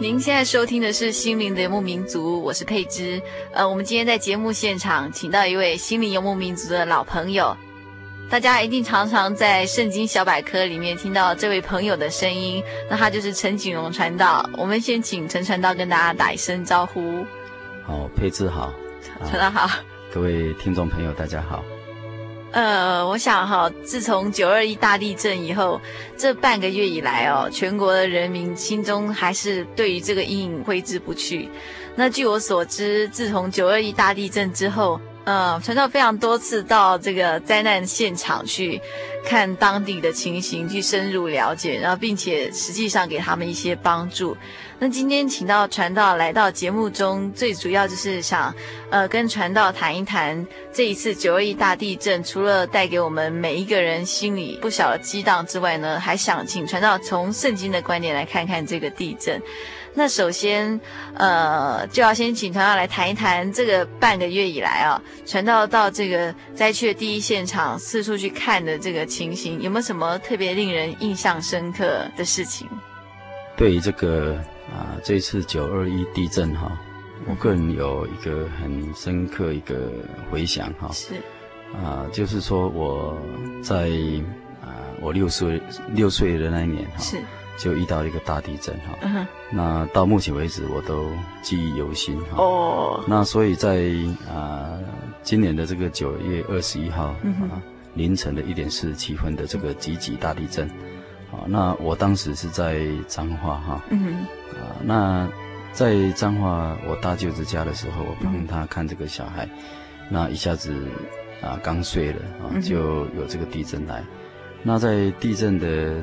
您现在收听的是《心灵的游牧民族》，我是佩芝。呃，我们今天在节目现场请到一位心灵游牧民族的老朋友，大家一定常常在圣经小百科里面听到这位朋友的声音，那他就是陈景荣传道。我们先请陈传道跟大家打一声招呼。好，佩芝好，传道好，各位听众朋友大家好。呃，我想哈，自从九二一大地震以后，这半个月以来哦，全国的人民心中还是对于这个阴影挥之不去。那据我所知，自从九二一大地震之后，呃，传道非常多次到这个灾难现场去看当地的情形，去深入了解，然后并且实际上给他们一些帮助。那今天请到传道来到节目中，最主要就是想，呃，跟传道谈一谈这一次九二一大地震，除了带给我们每一个人心里不小的激荡之外呢，还想请传道从圣经的观点来看看这个地震。那首先，呃，就要先请传道来谈一谈这个半个月以来啊，传道到这个灾区的第一现场四处去看的这个情形，有没有什么特别令人印象深刻的事情？对于这个。啊，这次九二一地震哈，我个人有一个很深刻一个回想哈。是。啊，就是说我在啊，我六岁六岁的那一年哈，是，就遇到一个大地震哈。嗯。那到目前为止我都记忆犹新哈。哦。那所以在啊，今年的这个九月二十一号，嗯哼，凌晨的一点四十七分的这个集集大地震。啊，那我当时是在彰化哈，嗯，啊，那在彰化我大舅子家的时候，我帮他看这个小孩，嗯、那一下子啊刚睡了啊，就有这个地震来，嗯、那在地震的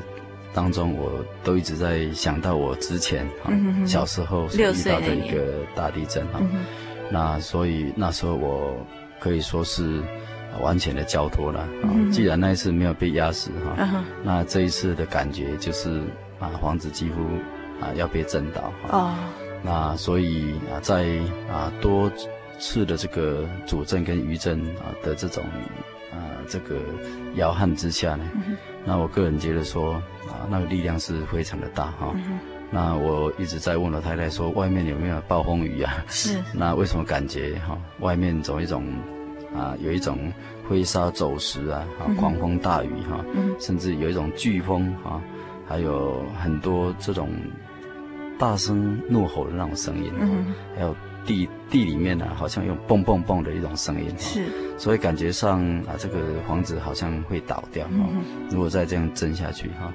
当中，我都一直在想到我之前啊、嗯、小时候所遇到的一个大地震啊，那所以那时候我可以说是。完全的交托了啊！既然那一次没有被压死哈，嗯、那这一次的感觉就是啊，房子几乎啊要被震倒哦。那所以啊，在啊多次的这个主震跟余震啊的这种啊这个摇撼之下呢，嗯、那我个人觉得说啊，那个力量是非常的大哈。嗯、那我一直在问老太太说，外面有没有暴风雨啊？是。那为什么感觉哈外面走一种？啊，有一种飞沙走石啊，啊，狂风大雨哈，嗯、甚至有一种飓风啊，还有很多这种大声怒吼的那种声音，嗯、还有地地里面呢、啊，好像有蹦蹦蹦的一种声音，是，所以感觉上啊，这个房子好像会倒掉哈，嗯、如果再这样震下去哈，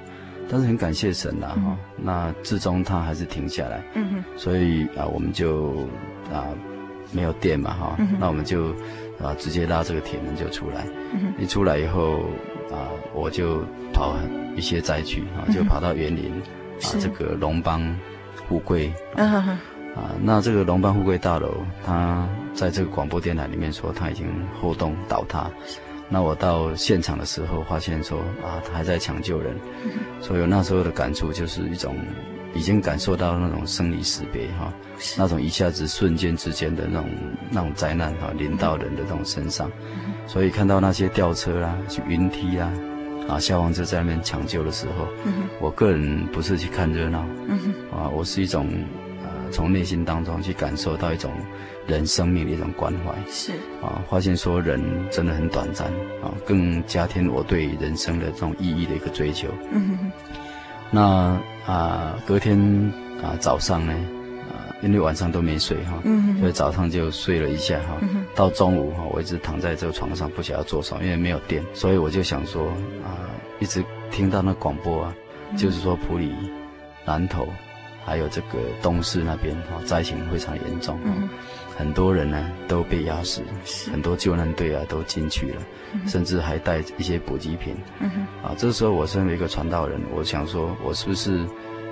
但是很感谢神呐哈，嗯、那至终他还是停下来，嗯哼，所以啊，我们就啊没有电嘛哈，嗯、那我们就啊直接拉这个铁门就出来。嗯、一出来以后啊，我就跑一些灾区啊，就跑到园林、嗯、啊这个龙邦富贵。嗯哼哼。啊，那这个龙邦富贵大楼，它在这个广播电台里面说，它已经后栋倒塌。那我到现场的时候，发现说啊，他还在抢救人，嗯、所以我那时候的感触就是一种已经感受到那种生离死别哈，那种一下子瞬间之间的那种那种灾难哈临到人的那种身上，嗯、所以看到那些吊车啦、去云梯啦，啊，消防车在那边抢救的时候，嗯、我个人不是去看热闹，嗯、啊，我是一种。从内心当中去感受到一种人生命的一种关怀，是啊，发现说人真的很短暂啊，更加添我对人生的这种意义的一个追求。嗯哼哼。那啊，隔天啊早上呢啊，因为晚上都没睡哈，所以早上就睡了一下哈，嗯，到中午哈，我一直躺在这个床上不想要做什么，因为没有电，所以我就想说啊，一直听到那广播啊，嗯、就是说普里南投。还有这个东势那边哈，灾情非常严重，嗯、很多人呢都被压死，很多救难队啊都进去了，嗯、甚至还带一些补给品。嗯、啊，这时候我身为一个传道人，我想说，我是不是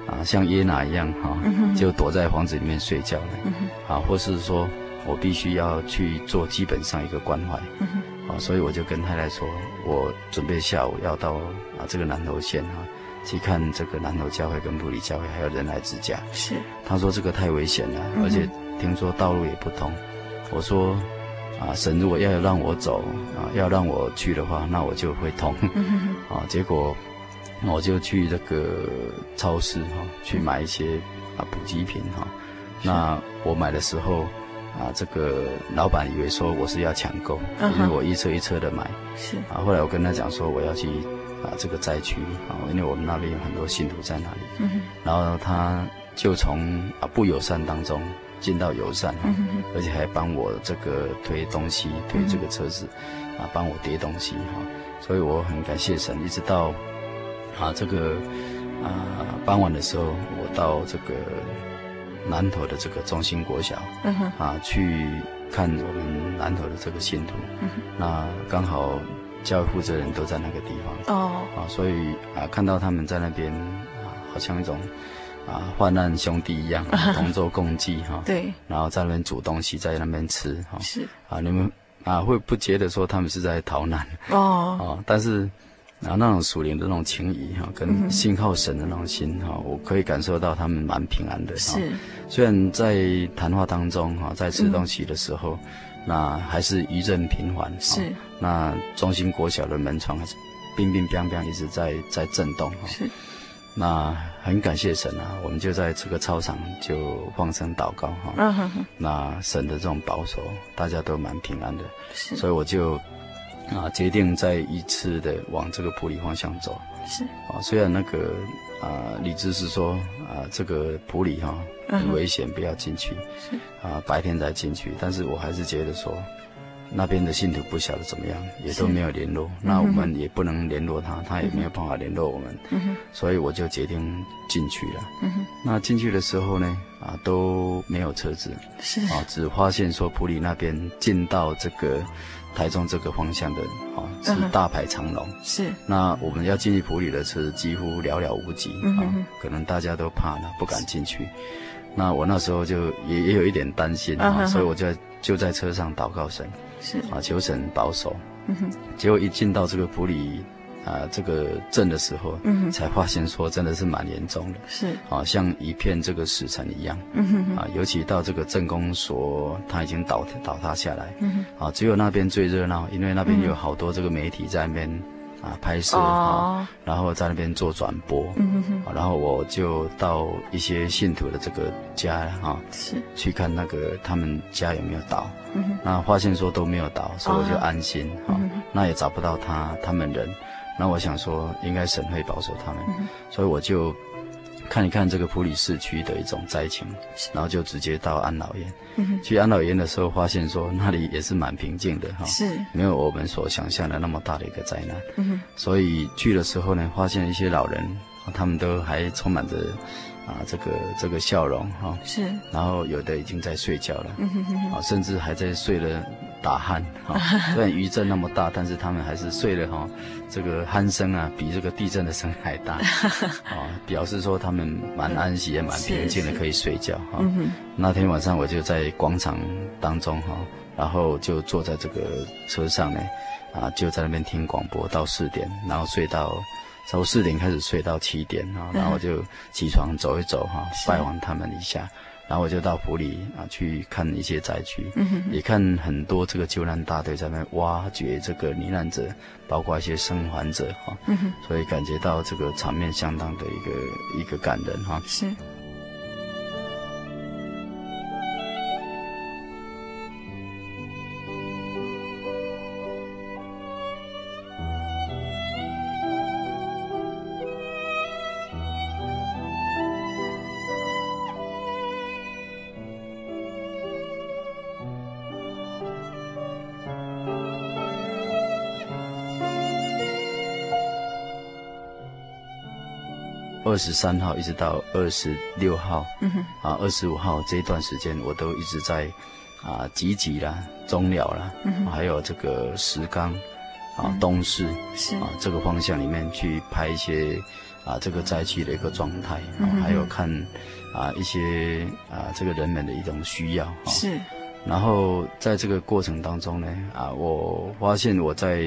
啊像耶拿一样哈，嗯、就躲在房子里面睡觉呢？嗯、啊，或是说我必须要去做基本上一个关怀。嗯、啊，所以我就跟太太说，我准备下午要到啊这个南投县哈。去看这个南投教会跟布里教会，还有仁爱之家。是，他说这个太危险了，而且听说道路也不通。我说，啊，神如果要让我走，啊，要让我去的话，那我就会通。啊，结果我就去这个超市哈，去买一些啊补给品哈。那我买的时候，啊，这个老板以为说我是要抢购，因为我一车一车的买。是。啊，后来我跟他讲说我要去。啊，这个灾区啊，因为我们那边有很多信徒在那里，然后他就从啊不友善当中进到友善，嗯、而且还帮我这个推东西，推这个车子，啊，帮我叠东西哈，所以我很感谢神。一直到啊这个啊傍晚的时候，我到这个南投的这个中心国小，嗯、啊去看我们南投的这个信徒，嗯、那刚好。教育负责人都在那个地方哦，啊，所以啊，看到他们在那边啊，好像一种啊患难兄弟一样，同舟共济哈。对。然后在那边煮东西，在那边吃哈。是。啊，你们啊会不觉得说他们是在逃难哦？啊，但是啊那种属灵的那种情谊哈，跟信靠神的那种心哈，我可以感受到他们蛮平安的。是。虽然在谈话当中哈，在吃东西的时候。那还是余震频繁，是、哦。那中心国小的门窗还是乒乒乓乓一直在在震动，哈、哦。是。那很感谢神啊，我们就在这个操场就放声祷告，哈、哦。嗯哼哼。那神的这种保守，大家都蛮平安的。是。所以我就啊决定再一次的往这个普里方向走。是。啊、哦，虽然那个啊理智是说啊这个普里哈。哦很危险，不要进去。是啊，白天才进去。但是我还是觉得说，那边的信徒不晓得怎么样，也都没有联络。那我们也不能联络他，他也没有办法联络我们。嗯、所以我就决定进去了。嗯、那进去的时候呢，啊都没有车子。是啊，只发现说普里那边进到这个台中这个方向的，啊是大排长龙。是。那我们要进去普里的车几乎寥寥无几。嗯、啊，可能大家都怕了，不敢进去。那我那时候就也也有一点担心啊，啊所以我就就在车上祷告神，是啊，求神保守。嗯哼。结果一进到这个普里啊这个镇的时候，嗯哼，才发现说真的是蛮严重的，是啊，像一片这个死城一样。嗯哼，哼。啊，尤其到这个镇公所，它已经倒倒塌下来。嗯哼。啊，只有那边最热闹，因为那边有好多这个媒体在那边。啊，拍摄啊，然后在那边做转播，嗯哼哼，然后我就到一些信徒的这个家哈，是。去看那个他们家有没有倒，那发现说都没有倒，所以我就安心哈，那也找不到他他们人，那我想说应该神会保守他们，所以我就。看一看这个普里市区的一种灾情，然后就直接到安老院。嗯、去安老院的时候，发现说那里也是蛮平静的哈，是。没有我们所想象的那么大的一个灾难。嗯、所以去的时候呢，发现一些老人，他们都还充满着啊这个这个笑容哈，是，然后有的已经在睡觉了，嗯哼哼哼，啊，甚至还在睡了打鼾 哈，虽然余震那么大，但是他们还是睡了哈，这个鼾声啊比这个地震的声还大，啊，表示说他们蛮安息也蛮平静的，可以睡觉哈。那天晚上我就在广场当中哈，然后就坐在这个车上呢。啊，就在那边听广播到四点，然后睡到，从四点开始睡到七点啊，然后就起床走一走哈，拜访他们一下，然后我就到普里啊去看一些灾区，嗯，也看很多这个救难大队在那挖掘这个罹难者，包括一些生还者哈，嗯，所以感觉到这个场面相当的一个一个感人哈，是。二十三号一直到二十六号，嗯哼，啊，二十五号这一段时间，我都一直在啊集集啦、中了啦，嗯，还有这个石冈，啊，东市是。啊这个方向里面去拍一些啊这个灾区的一个状态，嗯，还有看啊一些啊这个人们的一种需要，啊是。然后在这个过程当中呢，啊，我发现我在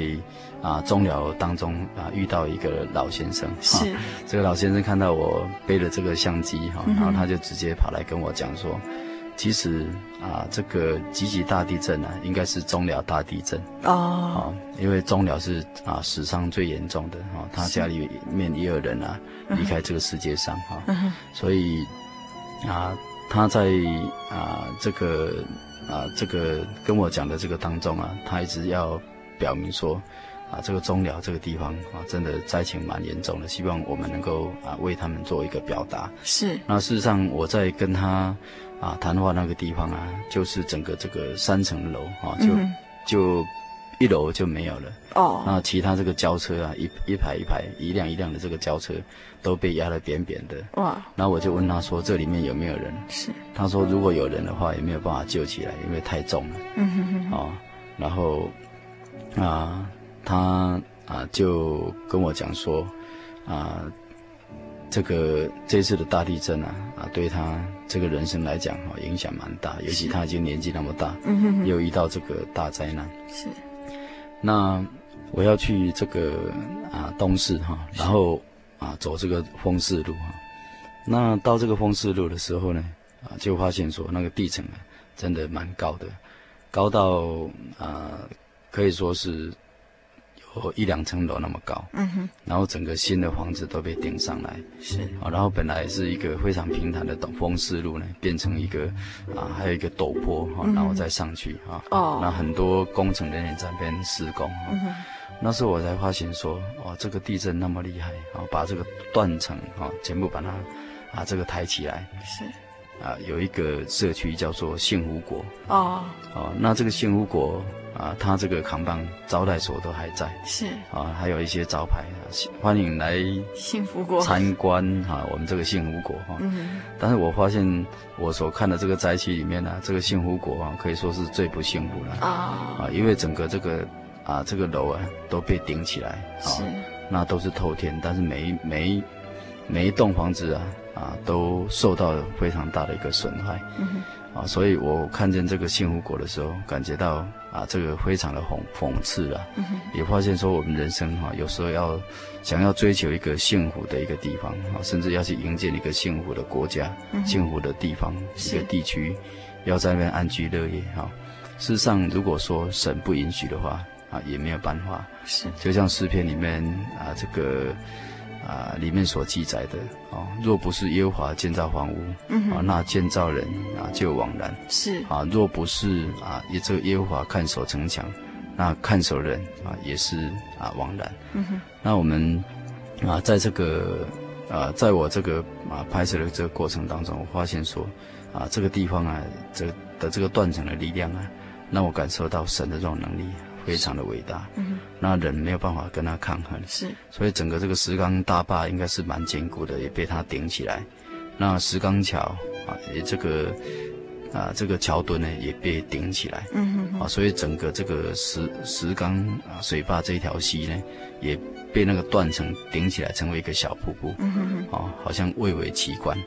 啊中寮当中啊遇到一个老先生，是、啊、这个老先生看到我背了这个相机哈、啊，然后他就直接跑来跟我讲说，嗯、其实啊这个集集大地震啊，应该是中寮大地震哦，啊，因为中寮是啊史上最严重的哈、啊，他家里面也有人啊离开这个世界上哈、啊，所以啊他在啊这个。啊，这个跟我讲的这个当中啊，他一直要表明说，啊，这个中寮这个地方啊，真的灾情蛮严重的，希望我们能够啊为他们做一个表达。是。那事实上我在跟他啊谈话那个地方啊，就是整个这个三层楼啊，就、嗯、就。一楼就没有了哦，那其他这个轿车啊，一一排一排，一辆一辆的这个轿车都被压得扁扁的哇。然后我就问他说：“这里面有没有人？”是，他说：“如果有人的话，也没有办法救起来，因为太重了。”嗯哼哼。哦，然后啊，他啊就跟我讲说啊，这个这次的大地震啊啊，对他这个人生来讲哈影响蛮大，尤其他已经年纪那么大，嗯哼哼，又遇到这个大灾难是。那我要去这个啊东市哈，然后啊走这个丰市路哈。那到这个丰市路的时候呢，啊就发现说那个地层啊真的蛮高的，高到啊可以说是。有一两层楼那么高，嗯哼，然后整个新的房子都被顶上来，是。啊，然后本来是一个非常平坦的丰势路呢，变成一个啊，还有一个陡坡哈，然后再上去啊，哦，那很多工程人员在那边施工哈，那时候我才发现说，哦，这个地震那么厉害，然后把这个断层啊全部把它啊这个抬起来，是啊，有一个社区叫做幸福国。哦，哦，那这个幸福国。啊，它这个扛棒招待所都还在，是。啊，还有一些招牌，欢迎来幸福国。参观哈，我们这个幸福国哈。嗯。但是我发现我所看的这个灾区里面呢，这个幸福国啊，可以说是最不幸福了。啊啊，因为整个这个啊这个楼啊都被顶起来，是，那都是透天，但是每一每一每一栋房子啊啊都受到了非常大的一个损害。嗯。啊，所以我看见这个幸福果的时候，感觉到啊，这个非常的讽讽刺了。嗯。也发现说，我们人生哈，有时候要想要追求一个幸福的一个地方啊，甚至要去营建一个幸福的国家、嗯、幸福的地方一个地区，要在那边安居乐业哈。事实上，如果说神不允许的话啊，也没有办法。是。就像诗篇里面啊，这个。啊，里面所记载的啊，若不是耶和华建造房屋，嗯，啊，那建造人啊就枉然。是啊，若不是啊，也这个耶和华看守城墙，那看守人啊也是啊枉然。嗯哼。那我们啊，在这个啊，在我这个啊拍摄的这个过程当中，我发现说啊，这个地方啊，这的这个断层的力量啊，让我感受到神的这种能力。非常的伟大，嗯，那人没有办法跟他抗衡，是，所以整个这个石冈大坝应该是蛮坚固的，也被他顶起来，那石冈桥啊，也这个啊这个桥墩呢也被顶起来，嗯哼，啊，所以整个这个石石冈啊水坝这一条溪呢，也被那个断层顶起来，成为一个小瀑布，嗯哼，啊，好像蔚为奇观，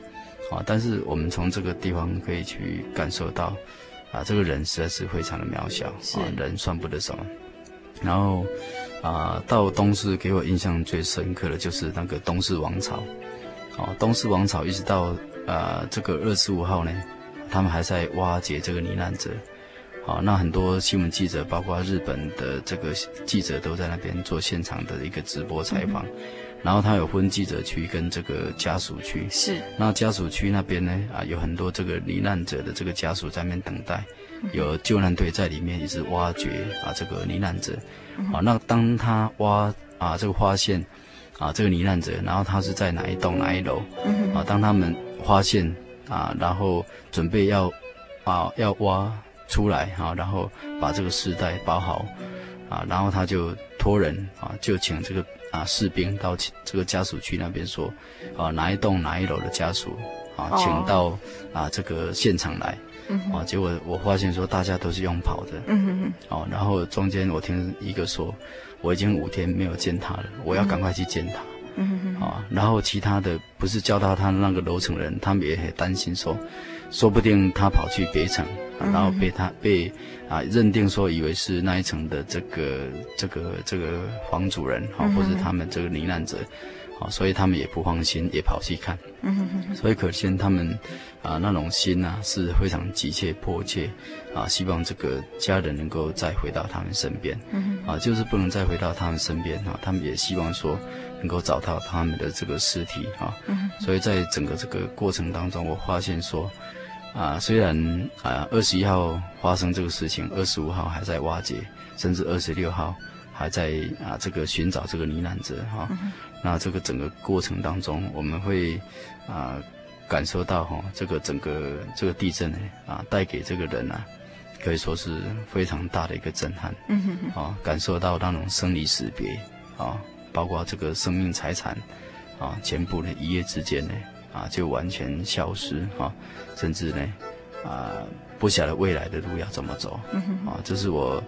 啊，但是我们从这个地方可以去感受到，啊，这个人实在是非常的渺小，啊，人算不得什么，然后。啊，到东市给我印象最深刻的就是那个东市王朝，哦，东市王朝一直到啊这个二十五号呢，他们还在挖掘这个罹难者，好，那很多新闻记者，包括日本的这个记者都在那边做现场的一个直播采访，嗯、然后他有分记者区跟这个家属区，是，那家属区那边呢，啊，有很多这个罹难者的这个家属在那边等待，有救难队在里面一直挖掘啊这个罹难者。啊，那当他挖啊，这个发现啊，这个罹难者，然后他是在哪一栋哪一楼？啊，当他们发现啊，然后准备要啊要挖出来啊，然后把这个尸袋包好啊，然后他就托人啊，就请这个啊士兵到这个家属区那边说啊，哪一栋哪一楼的家属啊，请到啊这个现场来。嗯、哦，结果我发现说大家都是用跑的，嗯哼哼，哦，然后中间我听一个说，我已经五天没有见他了，我要赶快去见他，嗯哼哼，啊、哦，然后其他的不是叫到他那个楼层人，他们也很担心说，说不定他跑去别层，然后被他被啊认定说以为是那一层的这个这个这个房主人，哈、哦，或者他们这个罹难者。啊，所以他们也不放心，也跑去看。嗯哼哼。所以可见他们啊那种心呐、啊、是非常急切迫切啊，希望这个家人能够再回到他们身边。啊，就是不能再回到他们身边啊，他们也希望说能够找到他们的这个尸体啊。所以在整个这个过程当中，我发现说啊，虽然啊二十一号发生这个事情，二十五号还在挖掘，甚至二十六号还在啊这个寻找这个罹难者哈。啊嗯那这个整个过程当中，我们会啊、呃、感受到哈，这个整个这个地震呢啊带给这个人啊，可以说是非常大的一个震撼。嗯哼哼。啊，感受到那种生离死别啊，包括这个生命财产啊，全部呢一夜之间呢啊就完全消失啊，甚至呢啊不晓得未来的路要怎么走。嗯哼。啊，这是我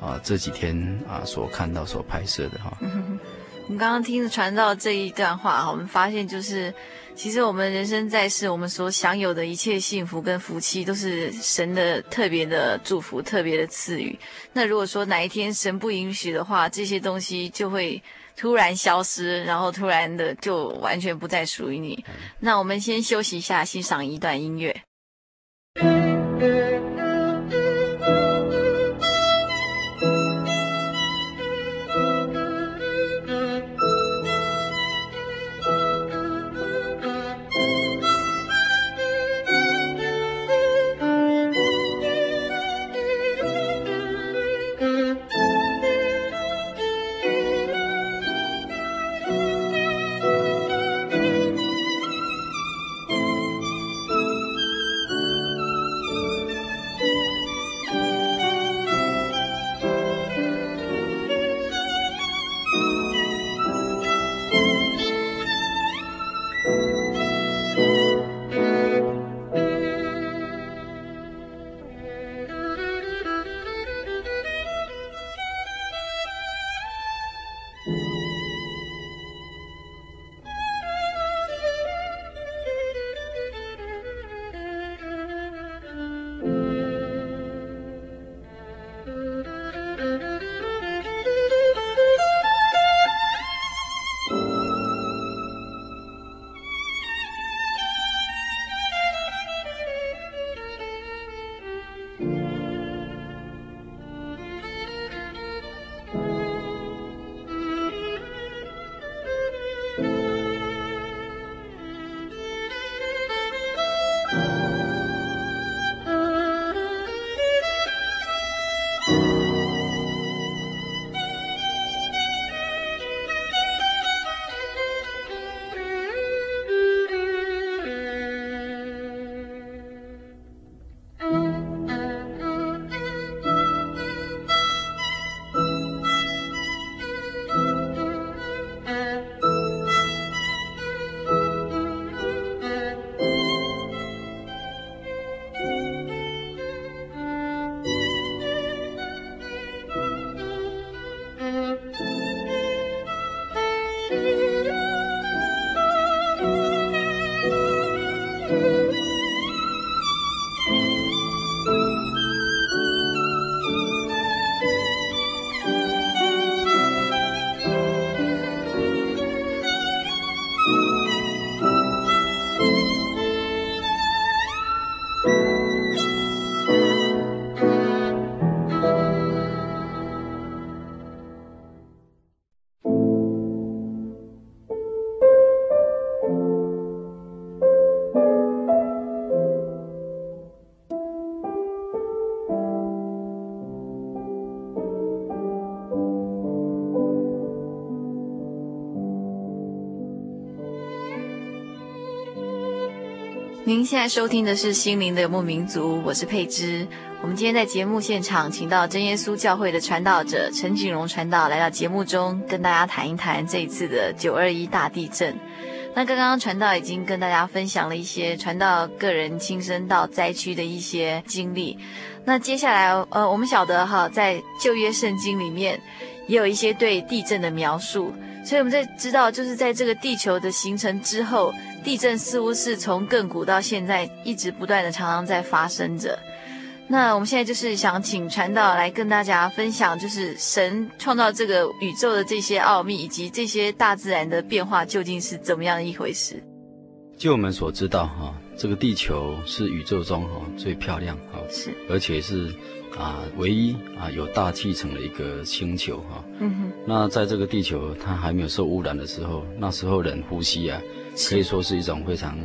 啊这几天啊所看到所拍摄的哈。嗯。我们刚刚听传到这一段话，我们发现就是，其实我们人生在世，我们所享有的一切幸福跟福气，都是神的特别的祝福、特别的赐予。那如果说哪一天神不允许的话，这些东西就会突然消失，然后突然的就完全不再属于你。那我们先休息一下，欣赏一段音乐。现在收听的是《心灵的牧民族》，我是佩芝。我们今天在节目现场，请到真耶稣教会的传道者陈景荣传道来到节目中，跟大家谈一谈这一次的九二一大地震。那刚刚传道已经跟大家分享了一些传道个人亲身到灾区的一些经历。那接下来，呃，我们晓得哈，在旧约圣经里面也有一些对地震的描述。所以我们在知道，就是在这个地球的形成之后，地震似乎是从亘古到现在一直不断的常常在发生着。那我们现在就是想请传道来跟大家分享，就是神创造这个宇宙的这些奥秘，以及这些大自然的变化究竟是怎么样的一回事。就我们所知道，哈，这个地球是宇宙中哈最漂亮哈，是而且是。啊，唯一啊有大气层的一个星球哈，嗯哼，那在这个地球它还没有受污染的时候，那时候人呼吸啊，可以说是一种非常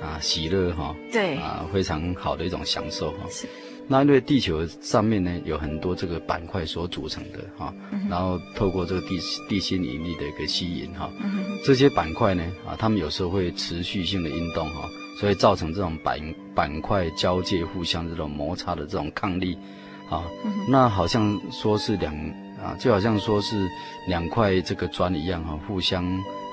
啊喜乐哈，对啊非常好的一种享受哈。是，那因为地球上面呢有很多这个板块所组成的哈，然后透过这个地地心引力的一个吸引哈，这些板块呢啊，它们有时候会持续性的运动哈，所以造成这种板板块交界互相这种摩擦的这种抗力。啊，那好像说是两啊，就好像说是两块这个砖一样哈，互相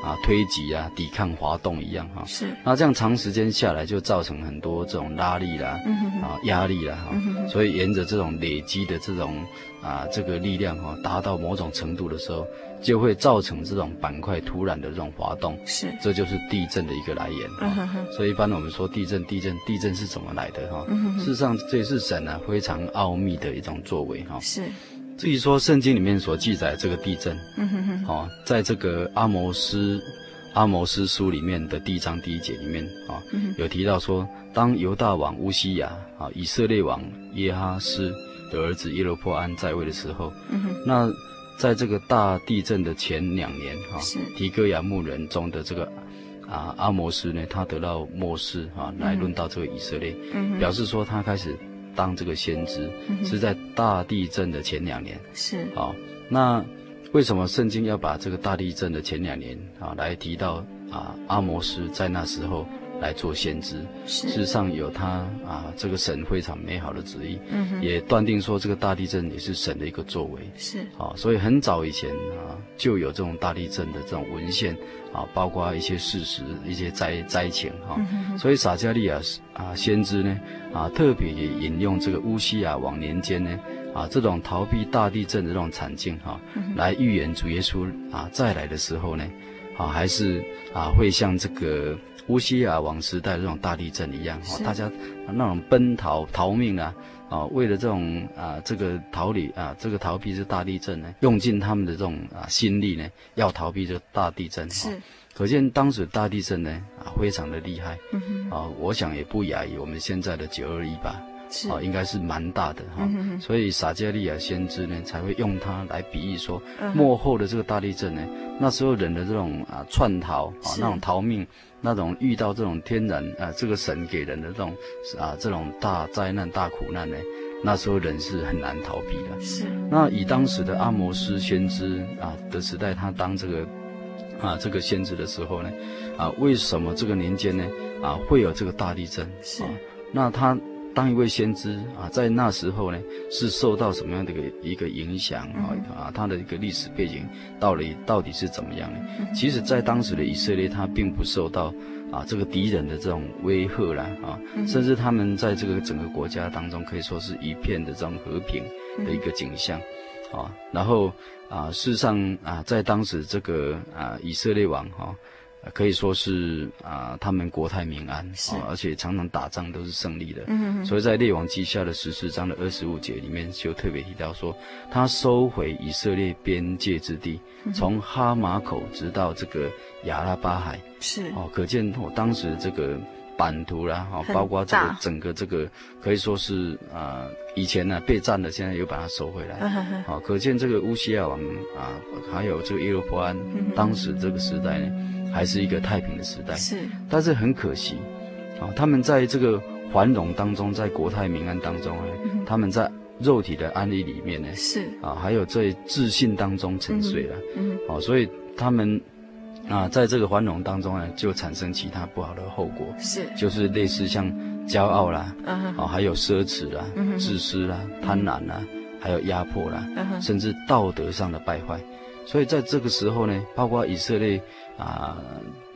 啊推挤啊，抵抗滑动一样哈。是。那这样长时间下来，就造成很多这种拉力啦，啊压力啦哈。所以沿着这种累积的这种啊这个力量哈，达到某种程度的时候，就会造成这种板块突然的这种滑动。是。这就是地震的一个来源。嗯。所以一般我们说地震，地震，地震是怎么来的哈？事实上，这也是神啊非常奥秘的一种作为哈。是。至于说圣经里面所记载这个地震，嗯哼哼，哦，在这个阿摩斯阿摩斯书里面的第一章第一节里面啊，有提到说，当犹大王乌西亚啊，以色列王耶哈斯的儿子耶罗波安在位的时候，嗯哼，那在这个大地震的前两年哈，是。提戈亚牧人中的这个啊阿摩斯呢，他得到默示啊，来论到这个以色列，嗯，表示说他开始。当这个先知是在大地震的前两年，是。哦，那为什么圣经要把这个大地震的前两年啊来提到啊阿摩斯在那时候来做先知？事实上有他啊这个神非常美好的旨意，嗯哼，也断定说这个大地震也是神的一个作为，是。啊，所以很早以前啊就有这种大地震的这种文献。啊，包括一些事实、一些灾灾情哈，嗯、所以撒迦利亚啊先知呢啊特别也引用这个乌西亚往年间呢啊这种逃避大地震的这种惨境哈，嗯、来预言主耶稣啊再来的时候呢，啊还是啊会像这个乌西亚王时代的这种大地震一样，是大家那种奔逃逃命啊。啊，为了这种啊，这个逃离啊，这个逃避这大地震呢，用尽他们的这种啊心力呢，要逃避这大地震。是，可见当时大地震呢啊，非常的厉害。啊，我想也不亚于我们现在的九二一吧。是。啊，应该是蛮大的哈。嗯。所以撒迦利亚先知呢，才会用它来比喻说，幕后的这个大地震呢，那时候人的这种啊窜逃啊，那种逃命。那种遇到这种天然啊，这个神给人的这种啊，这种大灾难、大苦难呢，那时候人是很难逃避的。是。那以当时的阿摩斯先知啊的时代，他当这个啊这个先知的时候呢，啊为什么这个年间呢啊会有这个大地震？是。啊，那他。当一位先知啊，在那时候呢，是受到什么样的一个一个影响啊？啊，他的一个历史背景到底到底是怎么样呢？其实，在当时的以色列，他并不受到啊这个敌人的这种威吓啦啊，甚至他们在这个整个国家当中，可以说是一片的这种和平的一个景象啊。然后啊，事实上啊，在当时这个啊以色列王哈。可以说是啊，他们国泰民安，而且常常打仗都是胜利的。嗯。所以在列王记下的十四章的二十五节里面，就特别提到说，他收回以色列边界之地，嗯、从哈马口直到这个亚拉巴海。是哦，可见我当时这个版图啦，哈，包括这个整个这个可以说是啊，以前呢被占的，现在又把它收回来。好，可见这个乌西亚王啊，还有这个耶罗波安，嗯、当时这个时代呢。还是一个太平的时代，是，但是很可惜，啊，他们在这个繁荣当中，在国泰民安当中呢，嗯、他们在肉体的安逸里面呢，是，啊，还有在自信当中沉睡了，嗯，嗯，啊，所以他们啊在这个繁荣当中呢，就产生其他不好的后果，是，就是类似像骄傲啦，嗯哼，哦，还有奢侈啦，嗯，自私啦，贪婪啦，还有压迫啦，甚至道德上的败坏。所以在这个时候呢，包括以色列啊。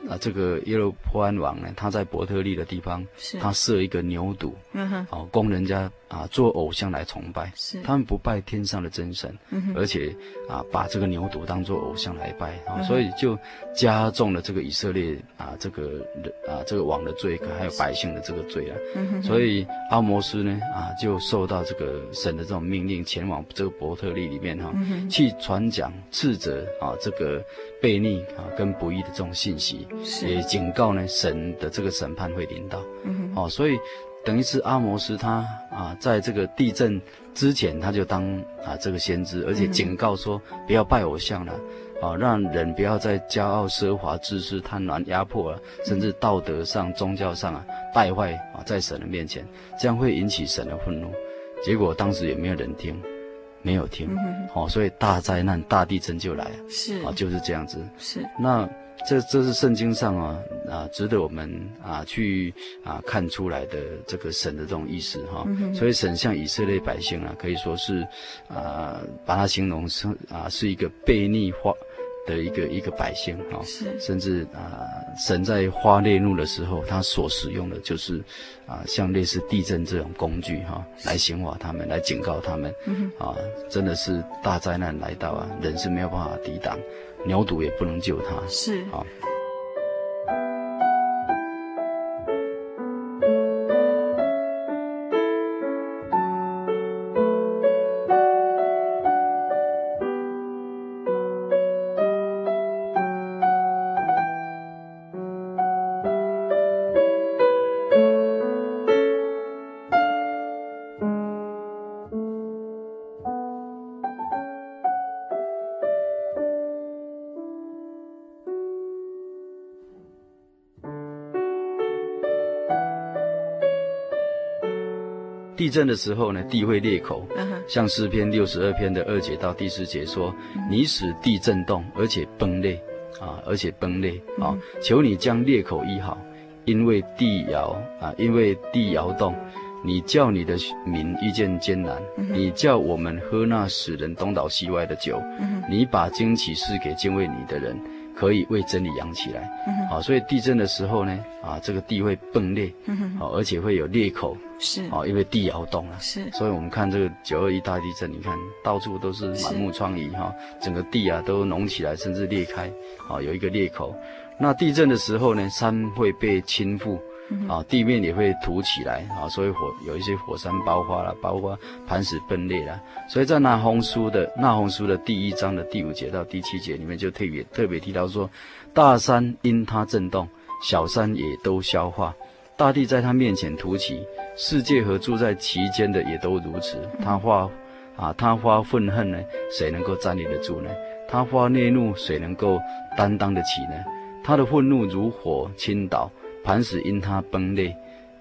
啊，这个耶路坡安王呢，他在伯特利的地方，是。他设一个牛犊，嗯哼，哦，供人家啊做偶像来崇拜，是。他们不拜天上的真神，而且啊把这个牛犊当做偶像来拜，啊、嗯，所以就加重了这个以色列啊这个啊这个王的罪，还有百姓的这个罪啊，嗯哼，所以阿摩斯呢啊就受到这个神的这种命令，前往这个伯特利里面哈，嗯，去传讲斥责啊这个悖逆啊跟不义的这种信息。也警告呢，神的这个审判会临到，嗯哼，哦，所以等于是阿摩斯他啊，在这个地震之前，他就当啊这个先知，而且警告说不要拜偶像了，啊，让人不要再骄傲、奢华、自私、贪婪、压迫了，甚至道德上、宗教上啊败坏啊，在神的面前，这样会引起神的愤怒。结果当时也没有人听，没有听，哦，所以大灾难、大地震就来了，是。啊，就是这样子，是。那。这这是圣经上啊啊值得我们啊去啊看出来的这个神的这种意思哈、嗯，所以神向以色列百姓啊可以说是啊把它形容是啊是一个悖逆化的一个一个百姓哈，是甚至啊神在发烈怒的时候，他所使用的就是啊像类似地震这种工具哈来刑罚他们，来警告他们，啊真的是大灾难来到啊，人是没有办法抵挡。牛犊也不能救他，是啊。地震的时候呢，地会裂口，像诗篇六十二篇的二节到第四节说：“你使地震动，而且崩裂，啊，而且崩裂，啊，求你将裂口医好，因为地摇啊，因为地摇动，你叫你的民遇见艰难，你叫我们喝那使人东倒西歪的酒，你把惊奇事给敬畏你的人。”可以为真理扬起来，好、嗯，所以地震的时候呢，啊，这个地会崩裂，好、嗯，而且会有裂口，是，啊，因为地摇动了，是，所以我们看这个九二一大地震，你看到处都是满目疮痍，哈，整个地啊都隆起来，甚至裂开，啊，有一个裂口。那地震的时候呢，山会被倾覆。啊，地面也会凸起来啊，所以火有一些火山爆发了，包括磐石崩裂了。所以在那红书的那红书的第一章的第五节到第七节里面，就特别特别提到说，大山因它震动，小山也都消化，大地在它面前凸起，世界和住在其间的也都如此。他发啊，他发愤恨呢，谁能够站立得住呢？他发烈怒，谁能够担当得起呢？他的愤怒如火倾倒。磐石因他崩裂，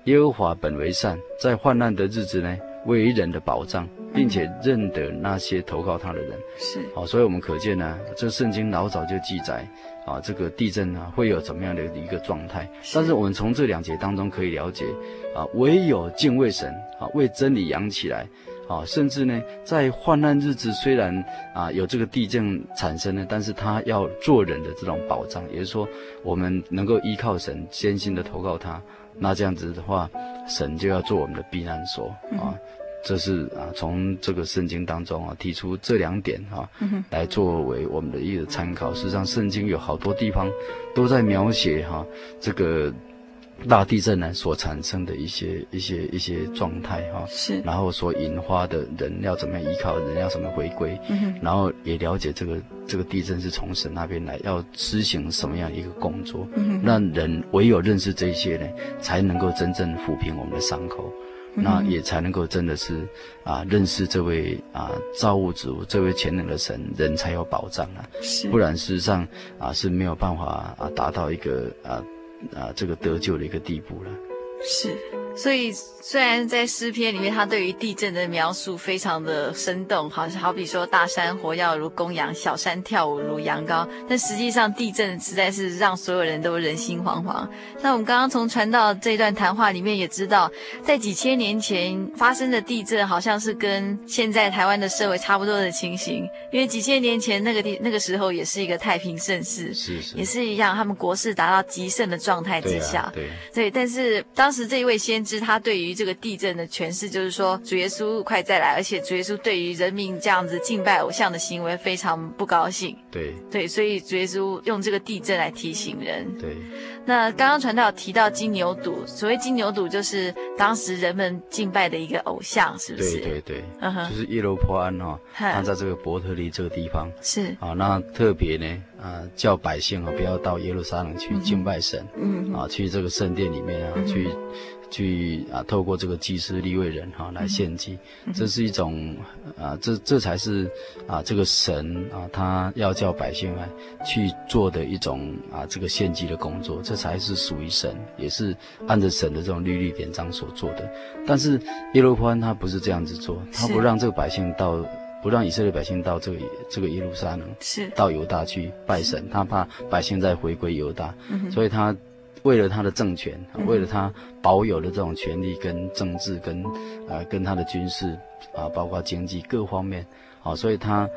耶和华本为善，在患难的日子呢，为人的保障，并且认得那些投靠他的人。是，好，所以我们可见呢，这圣经老早就记载，啊，这个地震呢会有怎么样的一个状态。但是我们从这两节当中可以了解，啊，唯有敬畏神，啊，为真理扬起来。啊，甚至呢，在患难日子，虽然啊有这个地震产生呢，但是他要做人的这种保障，也就是说，我们能够依靠神，坚心的投靠他，那这样子的话，神就要做我们的避难所啊。这是啊，从这个圣经当中啊提出这两点啊，来作为我们的一个参考。事实上，圣经有好多地方都在描写哈这个。大地震呢所产生的一些一些一些状态哈，是，然后所引发的人要怎么样依靠，人要怎么回归，嗯，然后也了解这个这个地震是从神那边来，要施行什么样一个工作，嗯，让人唯有认识这些呢，才能够真正抚平我们的伤口，嗯，那也才能够真的是啊认识这位啊造物主，这位全能的神，人才有保障啊，是，不然事实上啊是没有办法啊达到一个啊。啊，这个得救的一个地步了。是。所以。虽然在诗篇里面，他对于地震的描述非常的生动，好像好比说大山活跃如公羊，小山跳舞如羊羔。但实际上，地震实在是让所有人都人心惶惶。那我们刚刚从传道这段谈话里面也知道，在几千年前发生的地震，好像是跟现在台湾的社会差不多的情形。因为几千年前那个地那个时候也是一个太平盛世，是是，也是一样，他们国势达到极盛的状态之下。对、啊、对，对。但是当时这一位先知，他对于这个地震的诠释就是说，主耶稣快再来，而且主耶稣对于人民这样子敬拜偶像的行为非常不高兴。对对，所以主耶稣用这个地震来提醒人。对。那刚刚传道提到金牛犊，所谓金牛犊就是当时人们敬拜的一个偶像，是不是？对对对，嗯哼，就是耶罗波安哈、哦，他在这个伯特利这个地方是啊，那特别呢啊，叫百姓啊不要到耶路撒冷去敬拜神，嗯啊，去这个圣殿里面啊、嗯、去。去啊，透过这个祭司立位人哈、啊、来献祭，嗯、这是一种啊，这这才是啊这个神啊他要叫百姓来去做的一种啊这个献祭的工作，这才是属于神，也是按着神的这种律例典章所做的。但是耶罗波安他不是这样子做，他不让这个百姓到，不让以色列百姓到这个这个耶路撒冷，是。到犹大去拜神，他怕百姓再回归犹大，嗯、所以他。为了他的政权，为了他保有的这种权利跟政治跟呃跟他的军事啊，包括经济各方面，啊，所以他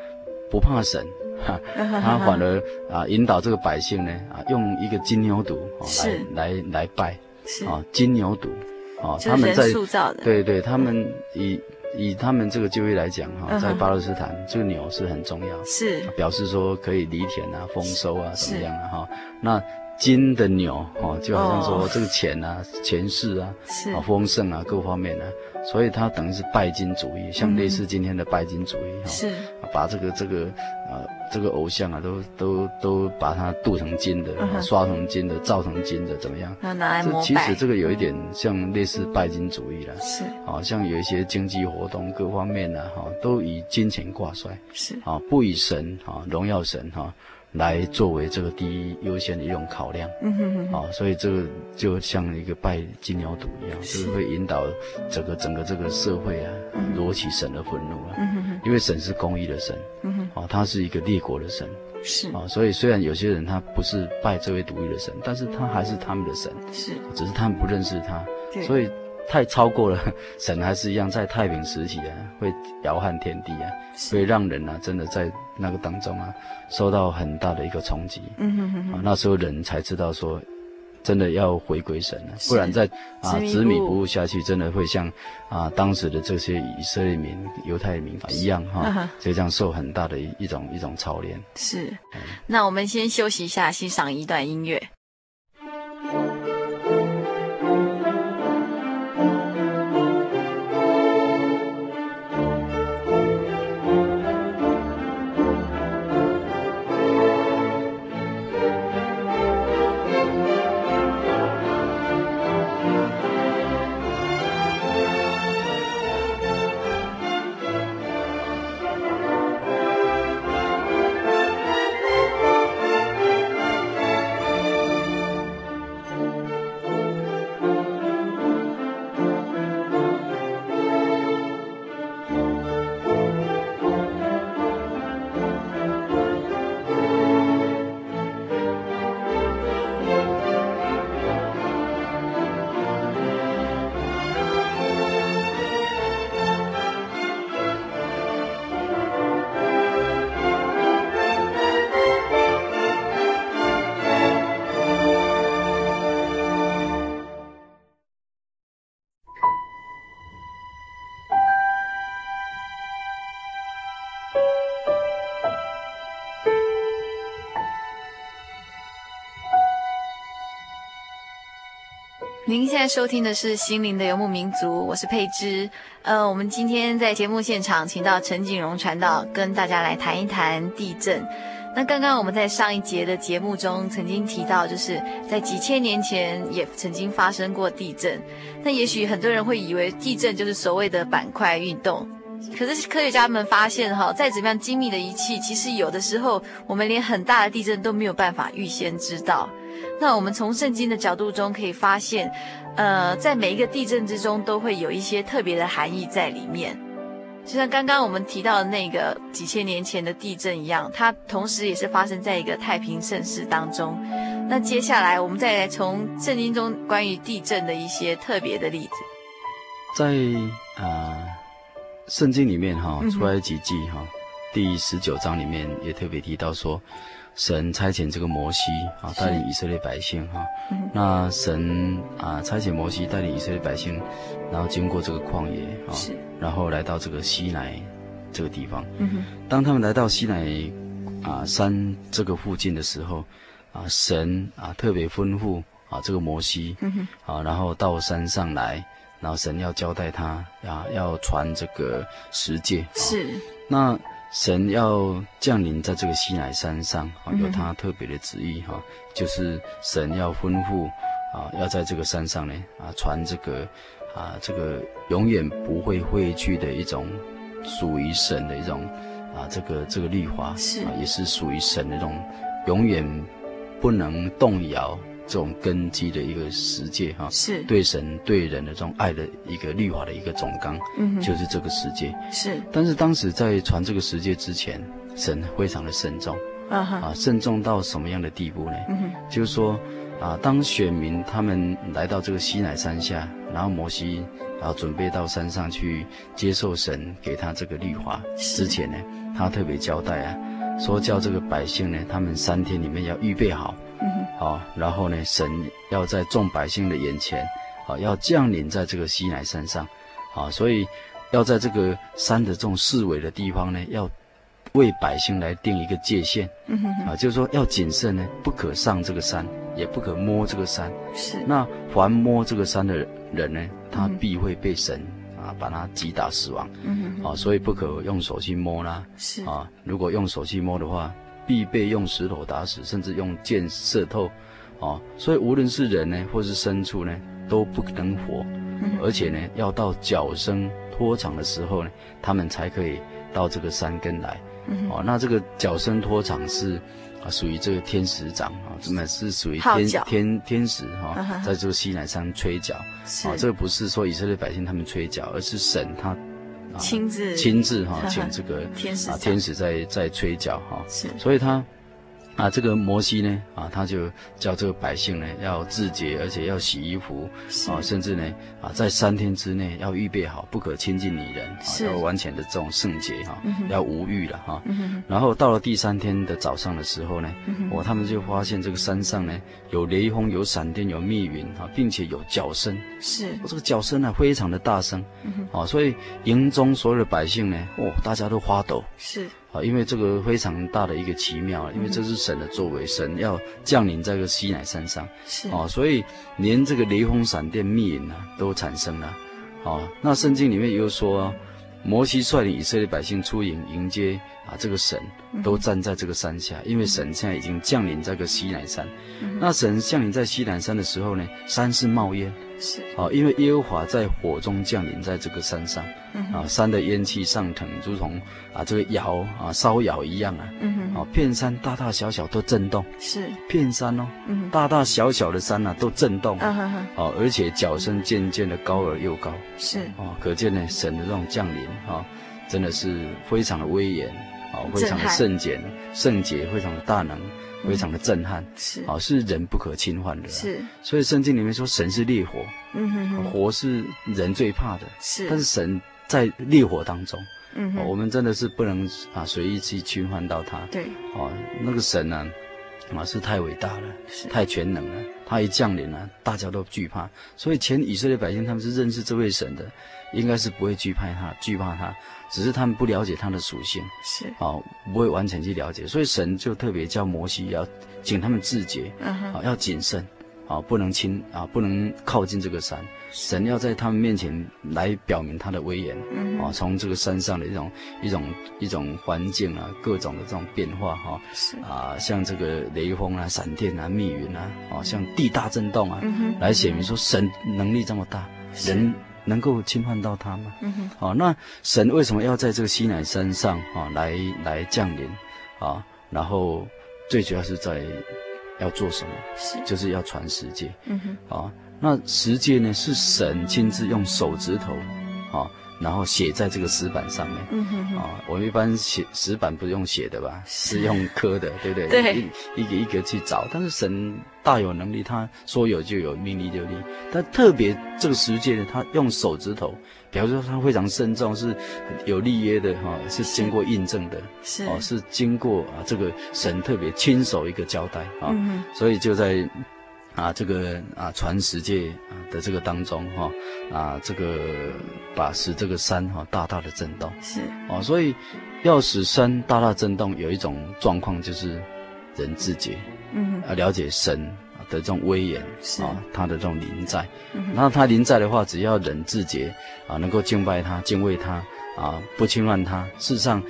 不怕神，哈，他反而啊引导这个百姓呢啊用一个金牛犊来来来拜，啊金牛犊啊他们在对对，他们以以他们这个就业来讲哈，在巴勒斯坦这个牛是很重要，是。表示说可以犁田啊丰收啊怎么样啊哈。那。金的牛哦，就好像说这个钱啊、权势啊、啊丰盛啊各方面呢、啊，所以它等于是拜金主义，像类似今天的拜金主义哈，是。把这个这个啊这个偶像啊都都都把它镀成金的、刷成金的、造成金的怎么样？拿来膜。其实这个有一点像类似拜金主义了，是。啊，像有一些经济活动各方面呢哈，都以金钱挂帅，是。啊，不以神啊荣耀神哈。来作为这个第一优先的一种考量，嗯哼哼，啊，所以这个就像一个拜金牛犊一样，是。就是会引导整个整个这个社会啊，夺取神的愤怒啊，嗯哼哼，因为神是公义的神，嗯哼，啊，他是一个列国的神，是。啊，所以虽然有些人他不是拜这位独一的神，但是他还是他们的神，是，只是他们不认识他，对，所以。太超过了，神还是一样在太平时期啊，会摇撼天地啊，会让人啊真的在那个当中啊受到很大的一个冲击。嗯哼哼，啊，那时候人才知道说，真的要回归神了，不然再啊执迷不悟下去，真的会像啊当时的这些以色列民、犹太民一样哈，就这样受很大的一一种一种操练。是，嗯，那我们先休息一下，欣赏一段音乐。您现在收听的是《心灵的游牧民族》，我是佩芝。呃，我们今天在节目现场请到陈景荣传道，跟大家来谈一谈地震。那刚刚我们在上一节的节目中曾经提到，就是在几千年前也曾经发生过地震。那也许很多人会以为地震就是所谓的板块运动，可是科学家们发现，哈，再怎么样精密的仪器，其实有的时候我们连很大的地震都没有办法预先知道。那我们从圣经的角度中可以发现，呃，在每一个地震之中都会有一些特别的含义在里面。就像刚刚我们提到的那个几千年前的地震一样，它同时也是发生在一个太平盛世当中。那接下来我们再来从圣经中关于地震的一些特别的例子，在啊圣经里面哈，出埃及记哈第十九章里面也特别提到说，神差遣这个摩西啊带领以色列百姓哈，那神啊差遣摩西带领以色列百姓，然后经过这个旷野啊。然后来到这个西奈这个地方，嗯、当他们来到西奈啊山这个附近的时候，啊神啊特别吩咐啊这个摩西，嗯、啊然后到山上来，然后神要交代他啊要传这个十诫，是、啊、那神要降临在这个西奈山上，啊有他特别的旨意哈、啊，就是神要吩咐啊要在这个山上呢啊传这个。啊，这个永远不会废去的一种属于神的一种啊，这个这个律法是、啊，也是属于神的一种永远不能动摇这种根基的一个实界哈，是对神对人的这种爱的一个律法的一个总纲，嗯，就是这个实界是。但是当时在传这个实界之前，神非常的慎重啊，啊，慎重到什么样的地步呢？嗯，就是说。啊，当选民他们来到这个西乃山下，然后摩西，然后准备到山上去接受神给他这个律法之前呢，他特别交代啊，说叫这个百姓呢，他们三天里面要预备好，好、啊，然后呢，神要在众百姓的眼前，啊，要降临在这个西乃山上，啊，所以要在这个山的这种四围的地方呢，要。为百姓来定一个界限，嗯哼哼，啊，就是说要谨慎呢，不可上这个山，也不可摸这个山。是，那凡摸这个山的人呢，他必会被神、嗯、啊把他击打死亡。嗯哼，啊，所以不可用手去摸啦。是，啊，如果用手去摸的话，必被用石头打死，甚至用箭射透。啊，所以无论是人呢，或是牲畜呢，都不能活。嗯，而且呢，要到角声拖场的时候呢，他们才可以到这个山根来。哦，那这个角声拖场是啊，属于这个天使长啊，这么是属于天天天使哈、啊，在这个西南山吹角啊，这个不是说以色列百姓他们吹角，而是神他亲自亲自哈，请这个天使啊天使在在吹角哈，是，所以他。啊，这个摩西呢，啊，他就叫这个百姓呢要自洁，而且要洗衣服，啊，甚至呢，啊，在三天之内要预备好，不可亲近女人，啊，要完全的这种圣洁哈，要无欲了哈。然后到了第三天的早上的时候呢，我、哦、他们就发现这个山上呢有雷轰、有闪电、有密云啊，并且有角声，是，这个角声呢非常的大声，啊，所以营中所有的百姓呢，哦，大家都发抖，是。啊，因为这个非常大的一个奇妙，因为这是神的作为，神要降临在这个西乃山上，是啊，所以连这个雷轰、闪电、密云啊都产生了。啊，那圣经里面也有说，摩西率领以色列百姓出营迎接啊这个神，都站在这个山下，因为神现在已经降临在这个西乃山。那神降临在西乃山的时候呢，山是冒烟。是。啊，因为耶和华在火中降临在这个山上，嗯、啊，山的烟气上腾，如同啊这个窑啊烧窑一样啊，嗯哼，啊片山大大小小都震动，是。片山哦，嗯，大大小小的山呐、啊、都震动，啊哈哈，啊而且角声渐渐的高而又高，是。啊，可见呢神的这种降临啊，真的是非常的威严，啊非常的圣洁，圣洁非常的大能。非常的震撼，是啊，是人不可侵犯的，是。所以圣经里面说神是烈火，嗯哼哼，火是人最怕的，是。但是神在烈火当中，嗯哼，我们真的是不能啊随意去侵犯到他，对，哦，那个神呢，啊是太伟大了，是，太全能了，他一降临了，大家都惧怕。所以前以色列百姓他们是认识这位神的，应该是不会惧怕他，惧怕他。只是他们不了解它的属性，是。啊，不会完全去了解，所以神就特别叫摩西要请他们自觉，啊，要谨慎，啊，不能亲啊，不能靠近这个山。神要在他们面前来表明他的威严，啊，从这个山上的一种一种一种环境啊，各种的这种变化哈，是。啊，像这个雷锋啊、闪电啊、密云啊，啊，像地大震动啊，来显明说神能力这么大，人。能够侵犯到他吗？嗯哼。好、哦，那神为什么要在这个西乃山上啊、哦、来来降临啊？然后最主要是在要做什么？是，就是要传十诫。嗯哼，啊，那十诫呢是神亲自用手指头，啊。然后写在这个石板上面，嗯哼哼，啊，我们一般写石板不是用写的吧？是，用刻的，对不对？对，一,一个一个去找。但是神大有能力，他说有就有，命立就立。但特别这个十诫呢，他用手指头，比方说他非常慎重，是有立约的哈，是经过印证的，是哦，是经过啊这个神特别亲手一个交代啊，嗯、所以就在。啊，这个啊传十诫的这个当中哈，啊这个把使这个山哈大大的震动是哦，所以要使山大大震动，有一种状况就是人自觉，嗯，啊了解神的这种威严是啊，他的这种临在，嗯，那他临在的话，只要人自觉啊，能够敬拜他、敬畏他啊，不侵犯他，事实上。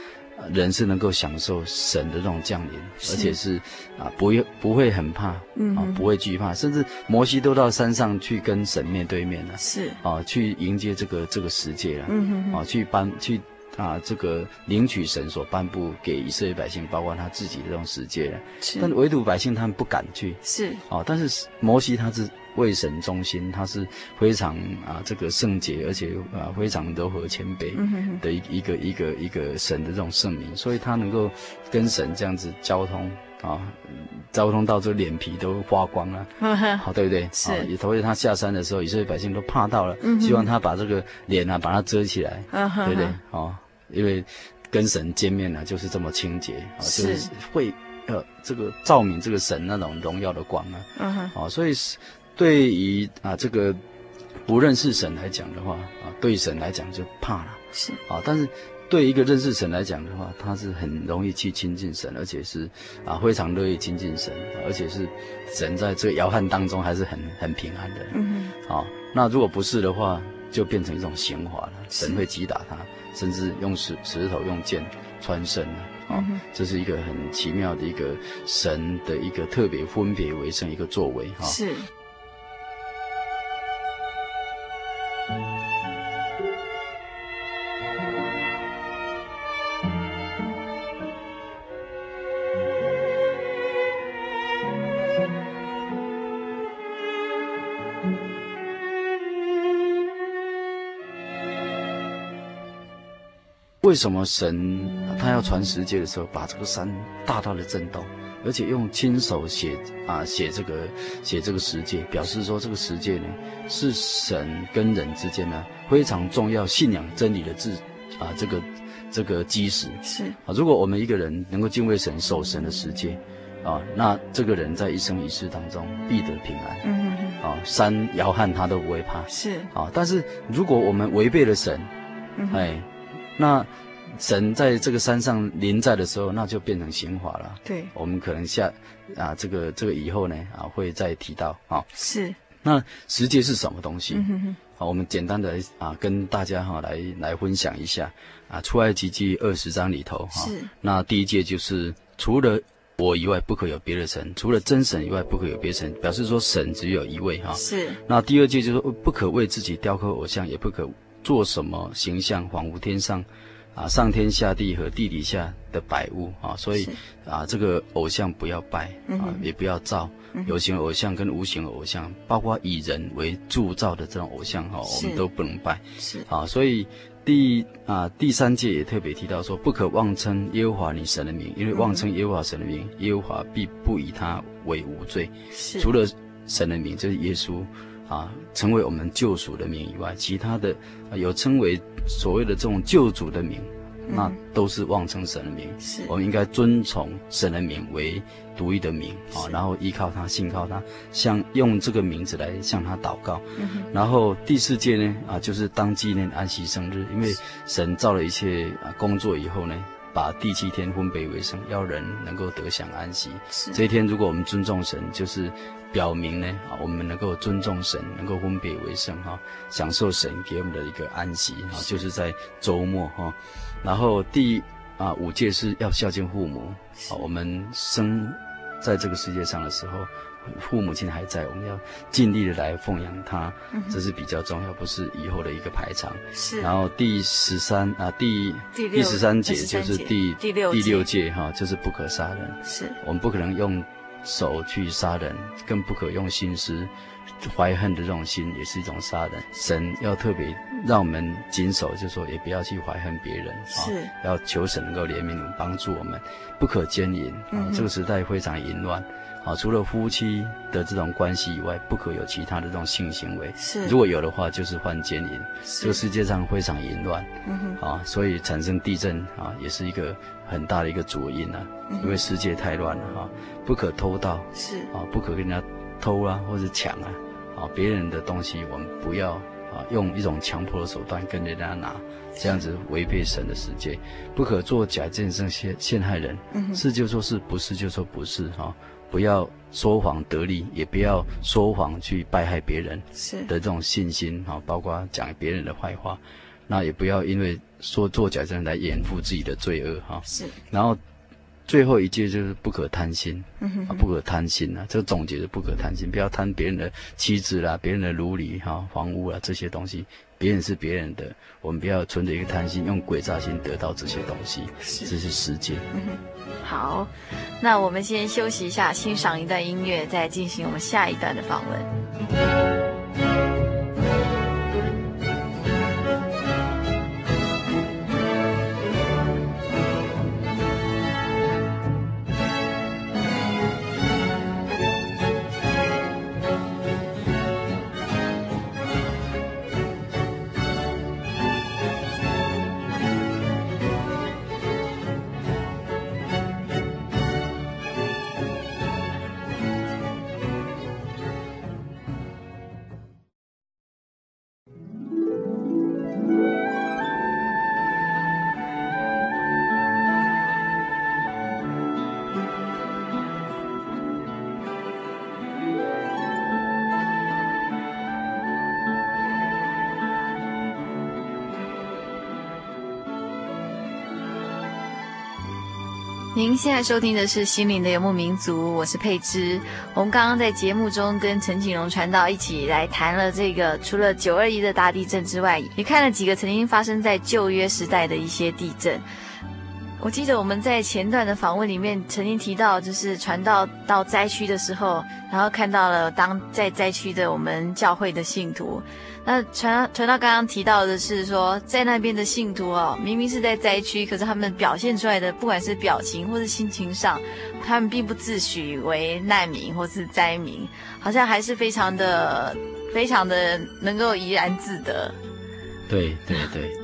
人是能够享受神的这种降临，而且是啊，不会不会很怕，嗯啊，不会惧怕，甚至摩西都到山上去跟神面对面了，是。啊，去迎接这个这个世界了，嗯哼哼，啊，去颁去啊这个领取神所颁布给以色列百姓，包括他自己的这种世界了，是，但唯独百姓他们不敢去，是。啊，但是摩西他是。为神忠心，他是非常啊这个圣洁，而且啊非常柔和谦卑的一一个一个一个神的这种圣名，所以他能够跟神这样子交通啊，交通到这脸皮都花光了，好对不对？是。也所以他下山的时候，以色列百姓都怕到了，希望他把这个脸啊把它遮起来，对不对？哦，因为跟神见面呢，就是这么清洁啊，就是会呃这个照明这个神那种荣耀的光啊，嗯哼，啊，所以是。对于啊这个不认识神来讲的话啊，对神来讲就怕了，是啊。但是对一个认识神来讲的话，他是很容易去亲近神，而且是啊非常乐意亲近神，而且是神在这个摇撼当中还是很很平安的。嗯哼。啊，那如果不是的话，就变成一种刑罚了，神会击打他，甚至用石石头用剑穿身了。啊、嗯，这是一个很奇妙的一个神的一个特别分别为圣一个作为哈。是。为什么神他要传十诫的时候，把这个山大大的震动，而且用亲手写啊写这个写这个十诫，表示说这个十诫呢是神跟人之间呢非常重要信仰真理的字啊这个这个基石是啊。如果我们一个人能够敬畏神、守神的十诫啊，那这个人在一生一世当中必得平安。嗯嗯啊，山摇撼他都不会怕。是啊，但是如果我们违背了神，嗯、哎。那神在这个山上临在的时候，那就变成刑法了。对，我们可能下啊，这个这个以后呢啊会再提到啊。是。那十诫是什么东西？嗯哼哼。好，我们简单的啊跟大家哈来来分享一下啊。出埃及记二十章里头哈。是。那第一诫就是除了我以外不可有别的神，除了真神以外不可有别神，表示说神只有一位哈。是。那第二诫就是不可为自己雕刻偶像，也不可。做什么形象，仿佛天上，啊，上天下地和地底下的百物啊，所以啊，这个偶像不要拜啊，也不要造有形偶像跟无形偶像，包括以人为铸造的这种偶像哈，我们都不能拜。是啊，所以第啊第三届也特别提到说，不可妄称耶和华你神的名，因为妄称耶和华神的名，耶和华必不以他为无罪。是除了神的名，就是耶稣。啊，成为我们救赎的名以外，其他的有称为所谓的这种救主的名，嗯、那都是妄称神的名。是，我们应该遵从神的名为独一的名啊，然后依靠他，信靠他，向用这个名字来向他祷告。嗯、然后第四诫呢，啊，就是当纪念安息生日，因为神造了一切啊工作以后呢，把第七天分别为圣，要人能够得享安息。是，这一天如果我们尊重神，就是。表明呢，啊，我们能够尊重神，能够分别为圣哈，享受神给我们的一个安息哈，就是在周末哈。然后第啊五戒是要孝敬父母，啊，我们生在这个世界上的时候，父母亲还在，我们要尽力的来奉养他，这是比较重要，不是以后的一个排场。是。然后第十三啊，第第十三节就是第第六第六戒哈，就是不可杀人。是。我们不可能用。手去杀人，更不可用心思怀恨的这种心，也是一种杀人。神要特别让我们谨守，就说也不要去怀恨别人，是、啊、要求神能够怜悯我们，帮助我们，不可奸淫。啊、嗯，这个时代非常淫乱。啊，除了夫妻的这种关系以外，不可有其他的这种性行为。是，如果有的话，就是犯奸淫。这个世界上非常淫乱。嗯哼。啊，所以产生地震啊，也是一个很大的一个主因啊。嗯、因为世界太乱了哈、啊，不可偷盗。是。啊，不可跟人家偷啊，或者抢啊。啊，别人的东西我们不要啊，用一种强迫的手段跟人家拿，这样子违背神的世界。不可做假见证陷陷害人。嗯。是就说是，不是就说不是哈。啊不要说谎得利，也不要说谎去败害别人的这种信心啊，包括讲别人的坏话，那也不要因为说作假证来掩护自己的罪恶哈。是，然后最后一句就是不可贪心，嗯哼哼，不可贪心啊，这个总结是不可贪心，不要贪别人的妻子啦、别人的奴隶哈、房屋啊这些东西。别人是别人的，我们不要存着一个贪心，用诡诈心得到这些东西，是这是世界。嗯哼，好，那我们先休息一下，欣赏一段音乐，再进行我们下一段的访问。您现在收听的是《心灵的游牧民族》，我是佩芝。我们刚刚在节目中跟陈景荣传道一起来谈了这个，除了九二一的大地震之外，也看了几个曾经发生在旧约时代的一些地震。我记得我们在前段的访问里面曾经提到，就是传道到灾区的时候，然后看到了当在灾区的我们教会的信徒。那传传道刚刚提到的是说，在那边的信徒哦，明明是在灾区，可是他们表现出来的，不管是表情或是心情上，他们并不自诩为难民或是灾民，好像还是非常的、非常的能够怡然自得。对对对，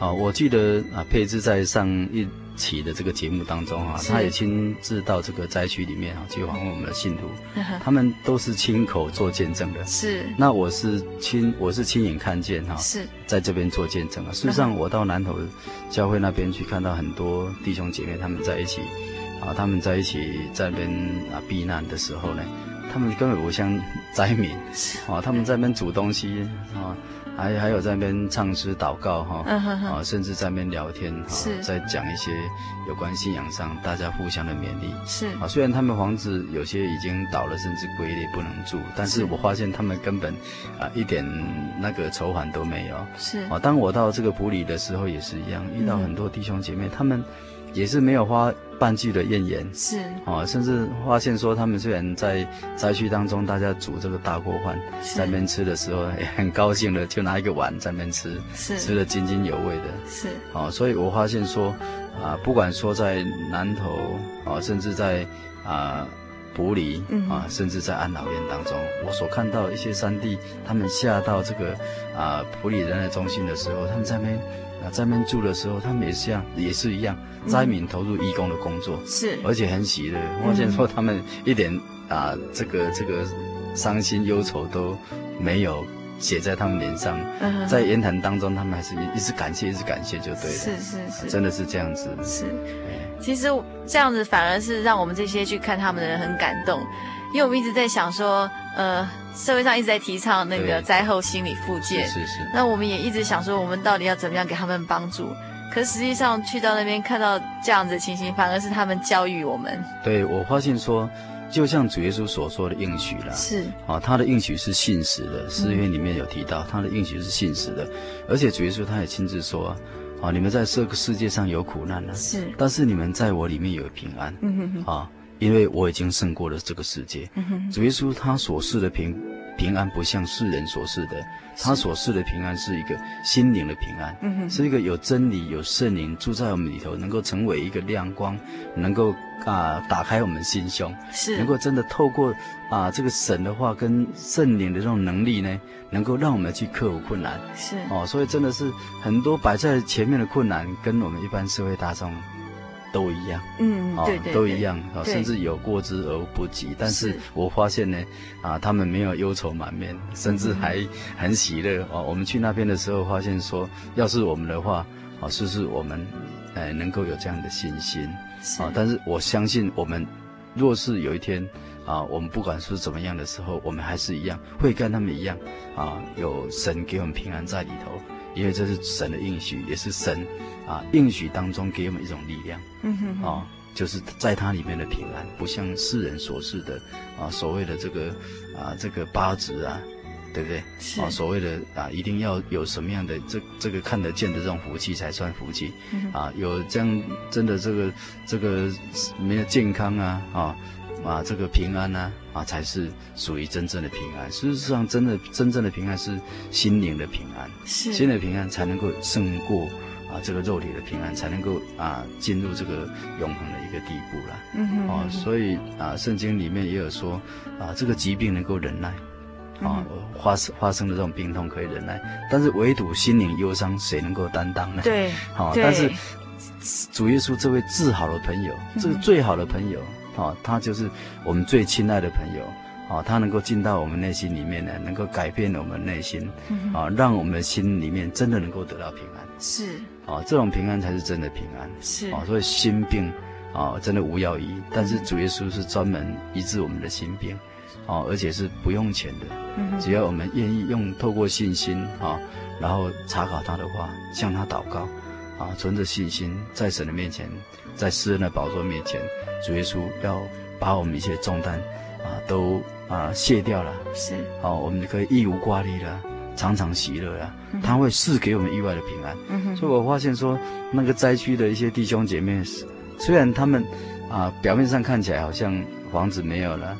好，我记得啊，佩芝在上一。起的这个节目当中啊，他也亲自到这个灾区里面啊去访问我们的信徒，他们都是亲口做见证的。是，那我是亲我是亲眼看见哈，是在这边做见证啊。事实上，我到南投教会那边去看到很多弟兄姐妹他们在一起啊，他们在一起在那边啊避难的时候呢，他们根本不像灾民啊，他们在那边煮东西啊。还还有在那边唱诗祷告哈，啊，啊，甚至在那边聊天哈，在讲一些有关信仰上大家互相的勉励。是啊，虽然他们房子有些已经倒了，甚至龟裂不能住，但是我发现他们根本啊一点那个愁烦都没有。是啊，当我到这个埔里的时候也是一样，遇到很多弟兄姐妹，他们。也是没有花半句的怨言，是。啊，甚至发现说他们虽然在灾区当中，大家煮这个大锅饭，在那边吃的时候 也很高兴的，就拿一个碗在那边吃，是。吃的津津有味的，是。啊，所以我发现说啊，不管说在南投啊，甚至在啊埔里啊，甚至在安老院当中，我所看到一些山地，他们下到这个啊埔里仁爱中心的时候，他们在那边。在那边住的时候，他们也是样，也是一样，灾民投入义工的工作，是，而且很喜乐。我发现说他们一点啊，这个这个伤心忧愁都没有写在他们脸上，在言谈当中，他们还是一直感谢，一直感谢，就对了。是是是，真的是这样子。是，其实这样子反而是让我们这些去看他们的人很感动，因为我们一直在想说，呃。社会上一直在提倡那个灾后心理复健，是是是。那我们也一直想说，我们到底要怎么样给他们帮助？可实际上去到那边看到这样子的情形，反而是他们教育我们。对，我发现说，就像主耶稣所说的应许了，是啊，他的应许是信实的。诗篇里面有提到，他的应许是信实的，而且主耶稣他也亲自说，啊，你们在这个世界上有苦难了，是，但是你们在我里面有平安，嗯哼哼，啊。因为我已经胜过了这个世界。主耶稣他所示的平平安，不像世人所示的。他所示的平安是一个心灵的平安，嗯、是一个有真理、有圣灵住在我们里头，能够成为一个亮光，能够啊打开我们心胸，是能够真的透过啊这个神的话跟圣灵的这种能力呢，能够让我们去克服困难，是哦，所以真的是很多摆在前面的困难，跟我们一般社会大众。都一样，嗯，对对，都一样啊，甚至有过之而不及。但是我发现呢，啊，他们没有忧愁满面，甚至还很喜乐。啊，我们去那边的时候，发现说，要是我们的话，啊，是不是我们，哎，能够有这样的信心？啊，但是我相信，我们若是有一天，啊，我们不管是怎么样的时候，我们还是一样会跟他们一样，啊，有神给我们平安在里头，因为这是神的应许，也是神。啊，应许当中给我们一种力量，嗯哼，哼，啊，就是在它里面的平安，不像世人所示的，啊，所谓的这个，啊，这个八字啊，对不对？是啊，所谓的啊，一定要有什么样的这这个看得见的这种福气才算福气，嗯、啊，有这样真的这个这个没有健康啊，啊啊，这个平安啊，啊，才是属于真正的平安。事实上，真的真正的平安是心灵的平安，是心灵的平安才能够胜过。啊，这个肉体的平安才能够啊进入这个永恒的一个地步了。嗯哼，哦，所以啊，圣经里面也有说啊，这个疾病能够忍耐，啊，发生发生的这种病痛可以忍耐，但是唯独心灵忧伤，谁能够担当呢？对，好，但是主耶稣这位至好的朋友，这个最好的朋友，啊，他就是我们最亲爱的朋友。啊，他能够进到我们内心里面呢，能够改变我们内心，啊，让我们的心里面真的能够得到平安。是，啊，这种平安才是真的平安。是，啊，所以心病，啊，真的无药医。但是主耶稣是专门医治我们的心病，啊，而且是不用钱的。嗯，只要我们愿意用透过信心，啊，然后查考他的话，向他祷告，啊，存着信心，在神的面前，在诗人的宝座面前，主耶稣要把我们一些重担，啊，都。啊，卸掉了，是，好、哦，我们就可以一无挂虑了，常常喜乐了，嗯、他会赐给我们意外的平安。嗯，所以我发现说，那个灾区的一些弟兄姐妹，虽然他们啊表面上看起来好像房子没有了。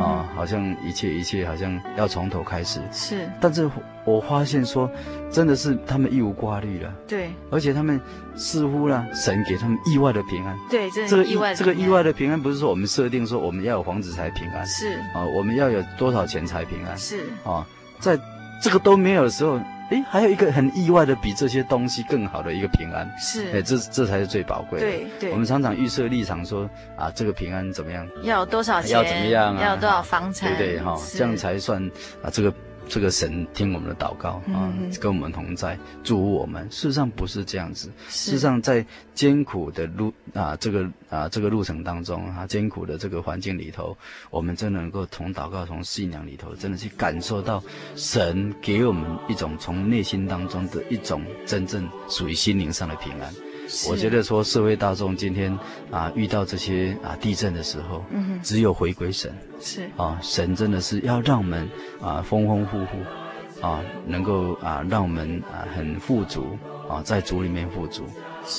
啊，好像一切一切好像要从头开始，是。但是我发现说，真的是他们一无挂虑了。对。而且他们似乎呢，神给他们意外的平安。对，这个意外，这个意外的平安不是说我们设定说我们要有房子才平安。是。啊，我们要有多少钱才平安？是。啊，在这个都没有的时候。哎，还有一个很意外的，比这些东西更好的一个平安，是，哎，这这才是最宝贵的。对对，我们常常预设立场说，啊，这个平安怎么样？要有多少钱？要怎么样啊？要有多少房产？对对哈，这样才算啊，这个。这个神听我们的祷告啊，跟我们同在，祝福我们。事实上不是这样子，事实上在艰苦的路啊，这个啊这个路程当中啊，艰苦的这个环境里头，我们真的能够从祷告、从信仰里头，真的去感受到神给我们一种从内心当中的一种真正属于心灵上的平安。我觉得说社会大众今天啊遇到这些啊地震的时候，嗯，只有回归神。是。啊，神真的是要让我们啊丰丰富富啊，能够啊让我们啊很富足啊，在主里面富足。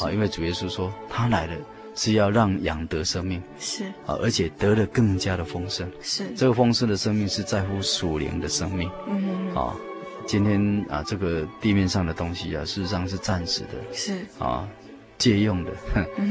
啊，因为主耶稣说他来了是要让羊得生命。是。啊，而且得了更加的丰盛。是。这个丰盛的生命是在乎属灵的生命。嗯啊，今天啊这个地面上的东西啊事实上是暂时的。是。啊。借用的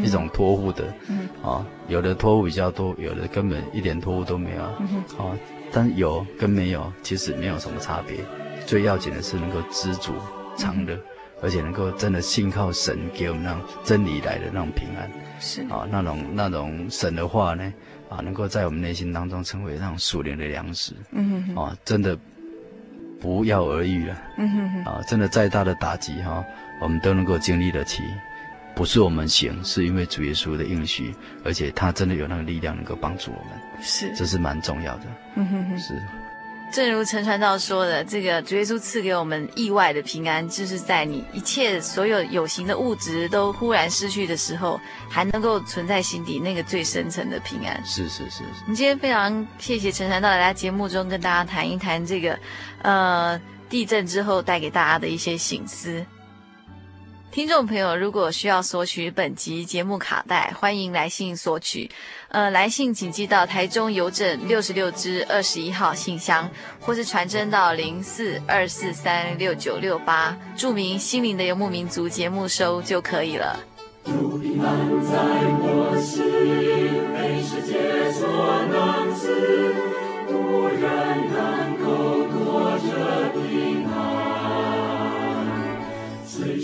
一种托付的，嗯，啊，有的托付比较多，有的根本一点托付都没有，嗯，啊，但有跟没有其实没有什么差别，最要紧的是能够知足常乐，而且能够真的信靠神给我们那种真理来的那种平安，是。啊，那种那种神的话呢，啊，能够在我们内心当中成为那种属灵的粮食，嗯，啊，真的不药而愈了，嗯哼，啊，真的再大的打击哈，我们都能够经历得起。不是我们行，是因为主耶稣的应许，而且他真的有那个力量能够帮助我们，是，这是蛮重要的。嗯哼哼，是。正如陈传道说的，这个主耶稣赐给我们意外的平安，就是在你一切所有有形的物质都忽然失去的时候，还能够存在心底那个最深层的平安。是是是。我们今天非常谢谢陈传道来节目中跟大家谈一谈这个，呃，地震之后带给大家的一些醒思。听众朋友，如果需要索取本集节目卡带，欢迎来信索取。呃，来信请寄到台中邮政六十六支二十一号信箱，或是传真到零四二四三六九六八，注明“心灵的游牧民族”节目收就可以了。主平安在我心，被世界所能赐，无人能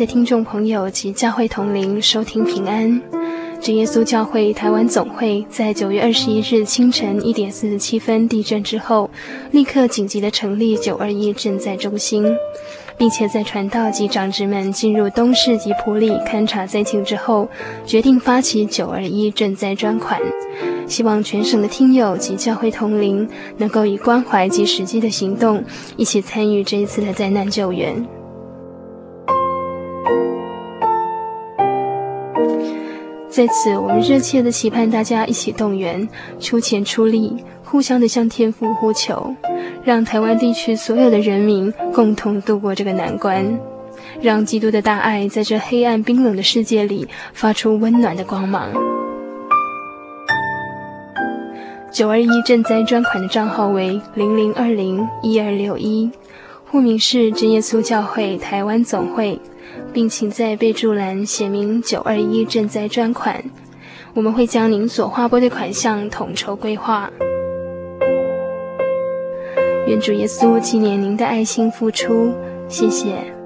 的听众朋友及教会同龄，收听平安。真耶稣教会台湾总会在九月二十一日清晨一点四十七分地震之后，立刻紧急的成立九二一赈灾中心，并且在传道及长职们进入东势及埔里勘察灾情之后，决定发起九二一赈灾专款，希望全省的听友及教会同龄能够以关怀及实际的行动，一起参与这一次的灾难救援。在此，我们热切的期盼大家一起动员，出钱出力，互相的向天父呼求，让台湾地区所有的人民共同度过这个难关，让基督的大爱在这黑暗冰冷的世界里发出温暖的光芒。九二一赈灾专款的账号为零零二零一二六一，户名是真耶稣教会台湾总会。并请在备注栏写明“九二一赈灾专款”，我们会将您所划拨的款项统筹规划。愿主耶稣纪念您的爱心付出，谢谢。